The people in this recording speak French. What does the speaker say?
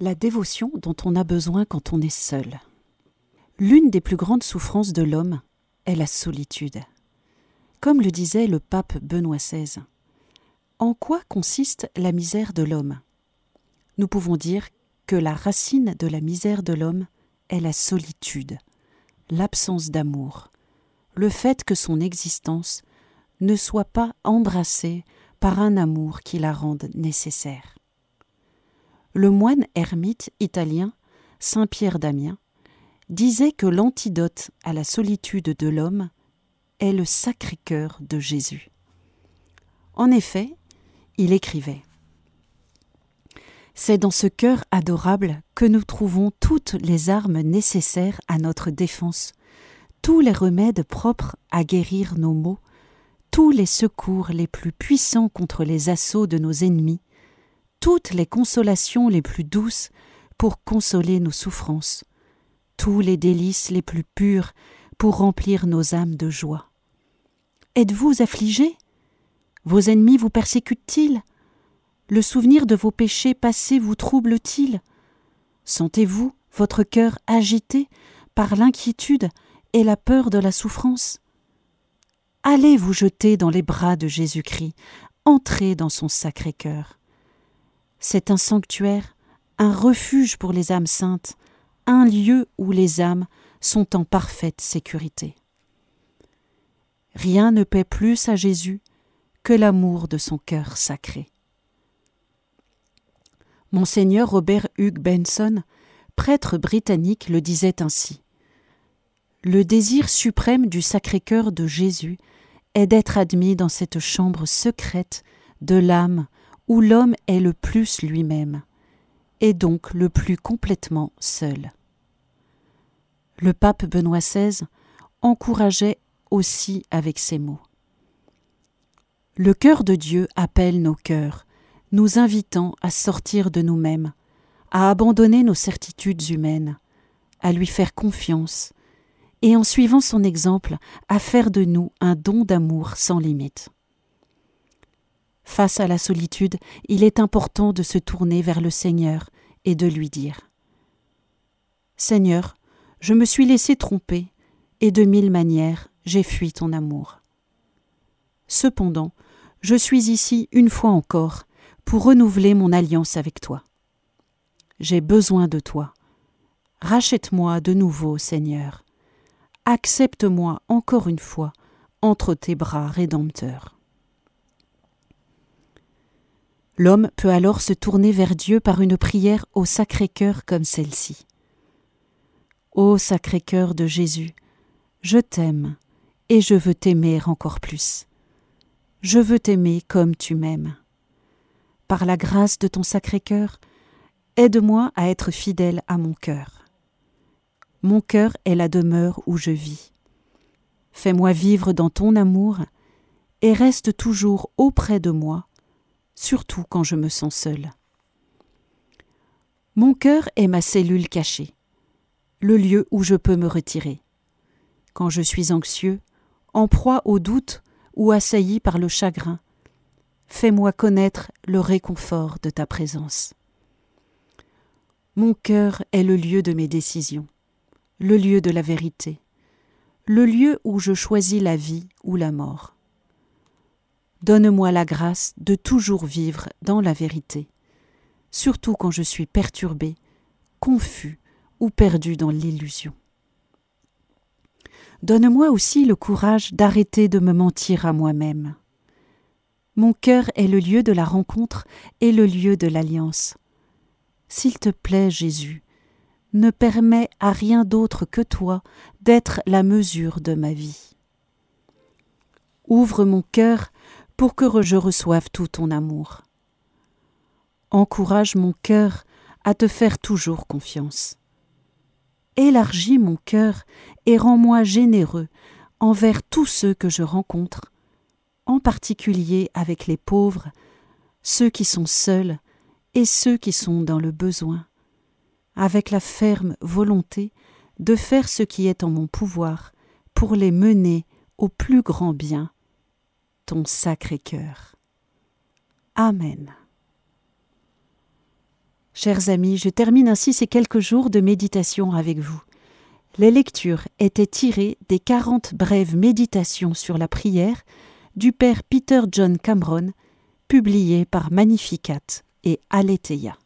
La dévotion dont on a besoin quand on est seul. L'une des plus grandes souffrances de l'homme est la solitude. Comme le disait le pape Benoît XVI, en quoi consiste la misère de l'homme? Nous pouvons dire que la racine de la misère de l'homme est la solitude, l'absence d'amour, le fait que son existence ne soit pas embrassée par un amour qui la rende nécessaire. Le moine ermite italien Saint Pierre d'Amiens disait que l'antidote à la solitude de l'homme est le Sacré-Cœur de Jésus. En effet, il écrivait C'est dans ce cœur adorable que nous trouvons toutes les armes nécessaires à notre défense, tous les remèdes propres à guérir nos maux, tous les secours les plus puissants contre les assauts de nos ennemis, toutes les consolations les plus douces pour consoler nos souffrances, tous les délices les plus purs pour remplir nos âmes de joie. Êtes-vous affligés Vos ennemis vous persécutent-ils? Le souvenir de vos péchés passés vous trouble-t-il? Sentez-vous votre cœur agité par l'inquiétude et la peur de la souffrance? Allez vous jeter dans les bras de Jésus-Christ, entrez dans son sacré cœur. C'est un sanctuaire, un refuge pour les âmes saintes, un lieu où les âmes sont en parfaite sécurité. Rien ne paie plus à Jésus que l'amour de son cœur sacré. Monseigneur Robert Hugh Benson, prêtre britannique, le disait ainsi. Le désir suprême du Sacré-Cœur de Jésus est d'être admis dans cette chambre secrète de l'âme où l'homme est le plus lui-même, et donc le plus complètement seul. Le pape Benoît XVI encourageait aussi avec ces mots. Le cœur de Dieu appelle nos cœurs, nous invitant à sortir de nous-mêmes, à abandonner nos certitudes humaines, à lui faire confiance, et en suivant son exemple, à faire de nous un don d'amour sans limite. Face à la solitude, il est important de se tourner vers le Seigneur et de lui dire Seigneur, je me suis laissé tromper, et de mille manières j'ai fui ton amour. Cependant, je suis ici une fois encore pour renouveler mon alliance avec toi. J'ai besoin de toi. Rachète-moi de nouveau, Seigneur accepte-moi encore une fois entre tes bras rédempteurs. L'homme peut alors se tourner vers Dieu par une prière au Sacré-Cœur comme celle-ci. Ô Sacré-Cœur de Jésus, je t'aime et je veux t'aimer encore plus. Je veux t'aimer comme tu m'aimes. Par la grâce de ton Sacré-Cœur, aide-moi à être fidèle à mon cœur. Mon cœur est la demeure où je vis. Fais-moi vivre dans ton amour et reste toujours auprès de moi, surtout quand je me sens seul. Mon cœur est ma cellule cachée, le lieu où je peux me retirer. Quand je suis anxieux, en proie au doute ou assailli par le chagrin, fais-moi connaître le réconfort de ta présence. Mon cœur est le lieu de mes décisions le lieu de la vérité, le lieu où je choisis la vie ou la mort. Donne-moi la grâce de toujours vivre dans la vérité, surtout quand je suis perturbé, confus ou perdu dans l'illusion. Donne-moi aussi le courage d'arrêter de me mentir à moi-même. Mon cœur est le lieu de la rencontre et le lieu de l'alliance. S'il te plaît, Jésus, ne permet à rien d'autre que toi d'être la mesure de ma vie. Ouvre mon cœur pour que je reçoive tout ton amour. Encourage mon cœur à te faire toujours confiance. Élargis mon cœur et rends-moi généreux envers tous ceux que je rencontre, en particulier avec les pauvres, ceux qui sont seuls et ceux qui sont dans le besoin avec la ferme volonté de faire ce qui est en mon pouvoir pour les mener au plus grand bien, ton sacré cœur. Amen. Chers amis, je termine ainsi ces quelques jours de méditation avec vous. Les lectures étaient tirées des 40 brèves méditations sur la prière du père Peter John Cameron, publiées par Magnificat et Aletheia.